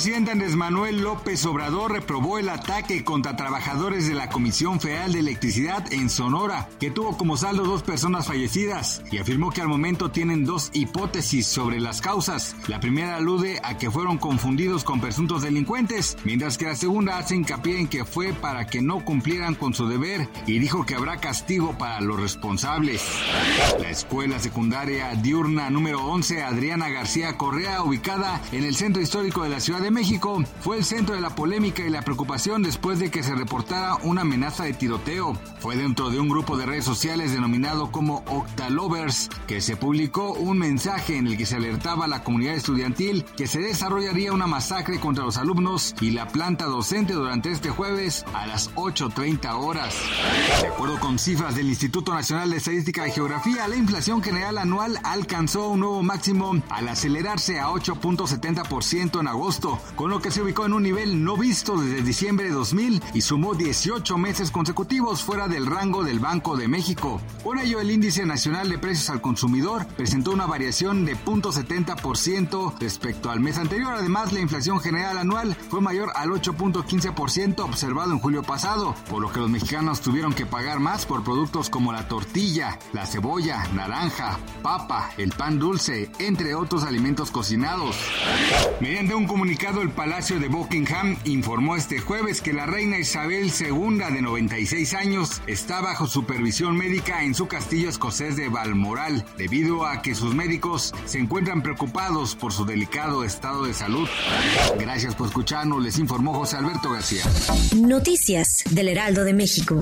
Presidente Andrés Manuel López Obrador reprobó el ataque contra trabajadores de la Comisión Federal de Electricidad en Sonora, que tuvo como saldo dos personas fallecidas, y afirmó que al momento tienen dos hipótesis sobre las causas. La primera alude a que fueron confundidos con presuntos delincuentes, mientras que la segunda hace hincapié en que fue para que no cumplieran con su deber y dijo que habrá castigo para los responsables. La escuela secundaria diurna número 11 Adriana García Correa, ubicada en el centro histórico de la Ciudad de México, fue el centro de la polémica y la preocupación después de que se reportara una amenaza de tiroteo. Fue dentro de un grupo de redes sociales denominado como Octalovers que se publicó un mensaje en el que se alertaba a la comunidad estudiantil que se desarrollaría una masacre contra los alumnos y la planta docente durante este jueves a las 8.30 horas. De acuerdo con cifras del Instituto Nacional de Estadística y Geografía, la inflación general anual alcanzó un nuevo máximo al acelerarse a 8.70% en agosto, con lo que se ubicó en un nivel no visto desde diciembre de 2000 y sumó 18 meses consecutivos fuera del rango del Banco de México. Por ello, el índice nacional de precios al consumidor presentó una variación de 0.70% respecto al mes anterior. Además, la inflación general anual fue mayor al 8.15% observado en julio pasado, por lo que los mexicanos tuvieron que pagar más por productos como la tortilla, la cebolla, naranja, papa, el pan dulce, entre otros alimentos cocinados. Mediante un comunicado, el Palacio de Buckingham informó este jueves que la reina Isabel II, de 96 años, está bajo supervisión médica en su castillo escocés de Balmoral, debido a que sus médicos se encuentran preocupados por su delicado estado de salud. Gracias por escucharnos, les informó José Alberto García. Noticias del Heraldo de México.